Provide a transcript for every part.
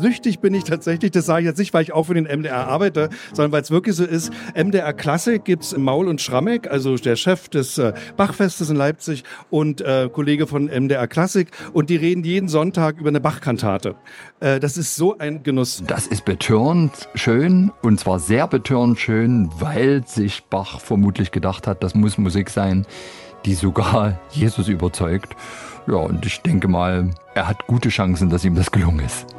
süchtig bin ich tatsächlich, das sage ich jetzt nicht, weil ich auch für den MDR arbeite, sondern weil es wirklich so ist, MDR Klassik gibt's Maul und Schrammeck, also der Chef des äh, Bachfestes in Leipzig und äh, Kollege von MDR Klassik und die reden jeden Sonntag über eine Bachkantate. Äh, das ist so ein Genuss. Das ist betörend schön und zwar sehr betörend schön, weil sich Bach vermutlich gedacht hat, das muss Musik sein, die sogar Jesus überzeugt. Ja, und ich denke mal, er hat gute Chancen, dass ihm das gelungen ist.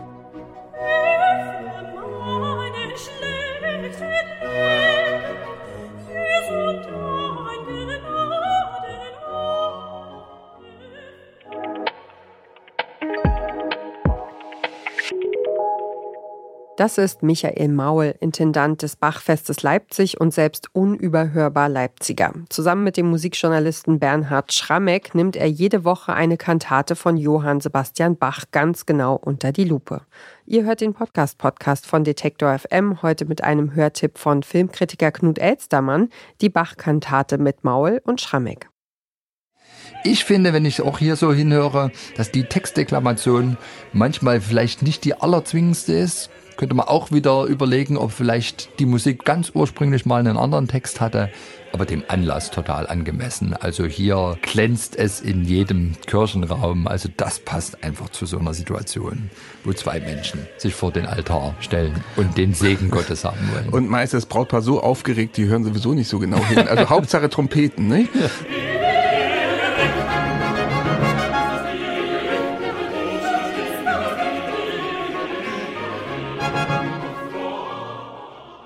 Das ist Michael Maul, Intendant des Bachfestes Leipzig und selbst unüberhörbar Leipziger. Zusammen mit dem Musikjournalisten Bernhard Schrammeck nimmt er jede Woche eine Kantate von Johann Sebastian Bach ganz genau unter die Lupe. Ihr hört den Podcast-Podcast von Detektor FM heute mit einem Hörtipp von Filmkritiker Knut Elstermann, die Bach-Kantate mit Maul und Schrammeck. Ich finde, wenn ich auch hier so hinhöre, dass die Textdeklamation manchmal vielleicht nicht die allerzwingendste ist, könnte man auch wieder überlegen, ob vielleicht die Musik ganz ursprünglich mal einen anderen Text hatte, aber dem Anlass total angemessen. Also hier glänzt es in jedem Kirchenraum. Also das passt einfach zu so einer Situation, wo zwei Menschen sich vor den Altar stellen und den Segen Gottes haben wollen. Und meist das Brautpaar so aufgeregt, die hören sowieso nicht so genau hin. Also Hauptsache Trompeten, nicht? Ja.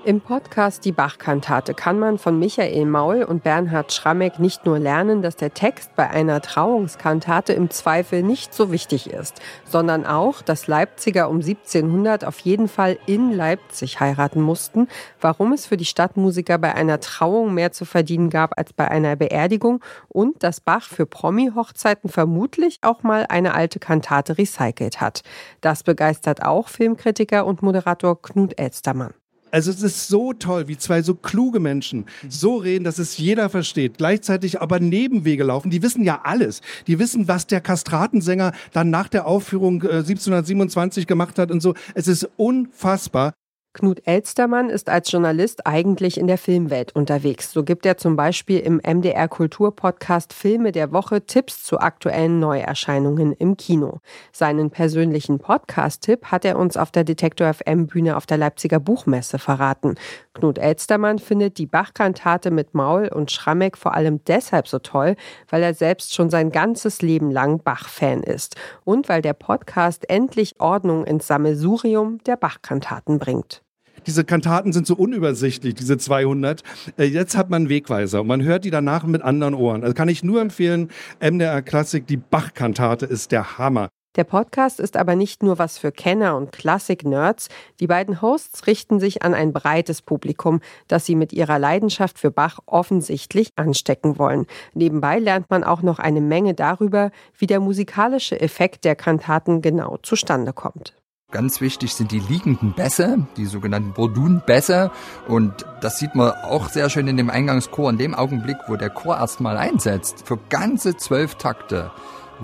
Im Podcast Die Bachkantate kann man von Michael Maul und Bernhard Schrammeck nicht nur lernen, dass der Text bei einer Trauungskantate im Zweifel nicht so wichtig ist, sondern auch, dass Leipziger um 1700 auf jeden Fall in Leipzig heiraten mussten, warum es für die Stadtmusiker bei einer Trauung mehr zu verdienen gab als bei einer Beerdigung und dass Bach für Promi-Hochzeiten vermutlich auch mal eine alte Kantate recycelt hat. Das begeistert auch Filmkritiker und Moderator Knut Elstermann. Also es ist so toll, wie zwei so kluge Menschen so reden, dass es jeder versteht. Gleichzeitig aber Nebenwege laufen. Die wissen ja alles. Die wissen, was der Kastratensänger dann nach der Aufführung äh, 1727 gemacht hat und so. Es ist unfassbar. Knut Elstermann ist als Journalist eigentlich in der Filmwelt unterwegs. So gibt er zum Beispiel im MDR Kulturpodcast Filme der Woche Tipps zu aktuellen Neuerscheinungen im Kino. Seinen persönlichen Podcast-Tipp hat er uns auf der Detektor FM Bühne auf der Leipziger Buchmesse verraten. Knut Elstermann findet die Bachkantate mit Maul und Schrammeck vor allem deshalb so toll, weil er selbst schon sein ganzes Leben lang Bach-Fan ist und weil der Podcast endlich Ordnung ins Sammelsurium der Bachkantaten bringt diese Kantaten sind so unübersichtlich, diese 200. Äh, jetzt hat man Wegweiser und man hört die danach mit anderen Ohren. Also kann ich nur empfehlen, MDR Klassik, die Bach-Kantate ist der Hammer. Der Podcast ist aber nicht nur was für Kenner und Klassik-Nerds. Die beiden Hosts richten sich an ein breites Publikum, das sie mit ihrer Leidenschaft für Bach offensichtlich anstecken wollen. Nebenbei lernt man auch noch eine Menge darüber, wie der musikalische Effekt der Kantaten genau zustande kommt. Ganz wichtig sind die liegenden Bässe, die sogenannten Bordun-Bässe. Und das sieht man auch sehr schön in dem Eingangschor. In dem Augenblick, wo der Chor erstmal einsetzt, für ganze zwölf Takte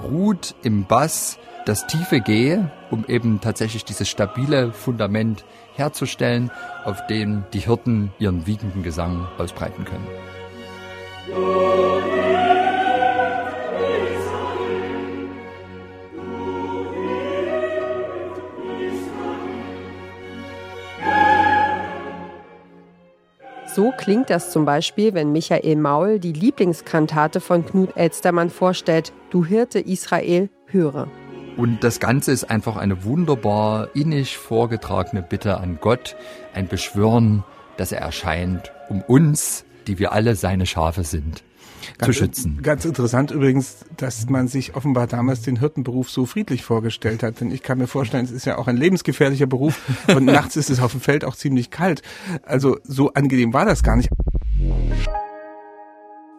ruht im Bass das tiefe G, um eben tatsächlich dieses stabile Fundament herzustellen, auf dem die Hirten ihren wiegenden Gesang ausbreiten können. So klingt das zum Beispiel, wenn Michael Maul die Lieblingskantate von Knut Elstermann vorstellt, Du Hirte Israel, höre. Und das Ganze ist einfach eine wunderbar innig vorgetragene Bitte an Gott, ein Beschwören, dass er erscheint, um uns, die wir alle seine Schafe sind, ganz, zu schützen. Ganz interessant übrigens, dass man sich offenbar damals den Hirtenberuf so friedlich vorgestellt hat. Denn ich kann mir vorstellen, es ist ja auch ein lebensgefährlicher Beruf und nachts ist es auf dem Feld auch ziemlich kalt. Also so angenehm war das gar nicht.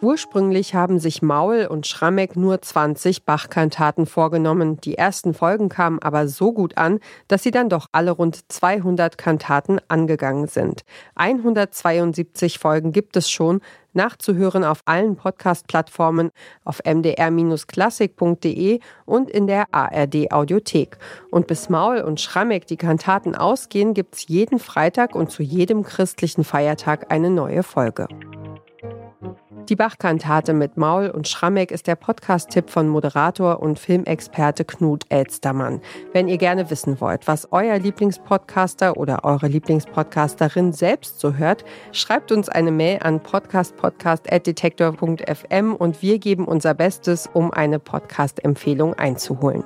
Ursprünglich haben sich Maul und Schrammeck nur 20 Bach-Kantaten vorgenommen. Die ersten Folgen kamen aber so gut an, dass sie dann doch alle rund 200 Kantaten angegangen sind. 172 Folgen gibt es schon, nachzuhören auf allen Podcast-Plattformen, auf mdr-klassik.de und in der ARD-Audiothek. Und bis Maul und Schrammeck die Kantaten ausgehen, gibt's jeden Freitag und zu jedem christlichen Feiertag eine neue Folge. Die Bachkantate mit Maul und Schrammeck ist der Podcast-Tipp von Moderator und Filmexperte Knut Elstermann. Wenn ihr gerne wissen wollt, was euer Lieblingspodcaster oder eure Lieblingspodcasterin selbst so hört, schreibt uns eine Mail an podcastpodcast.detektor.fm und wir geben unser Bestes, um eine Podcast-Empfehlung einzuholen.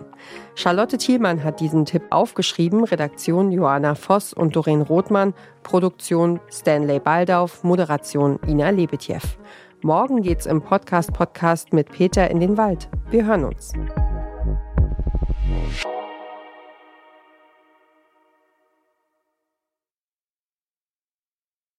Charlotte Thielmann hat diesen Tipp aufgeschrieben, Redaktion Joanna Voss und Doreen Rothmann, Produktion Stanley Baldauf, Moderation Ina Lebetjew. Morgen geht's im Podcast Podcast mit Peter in den Wald. Wir hören uns.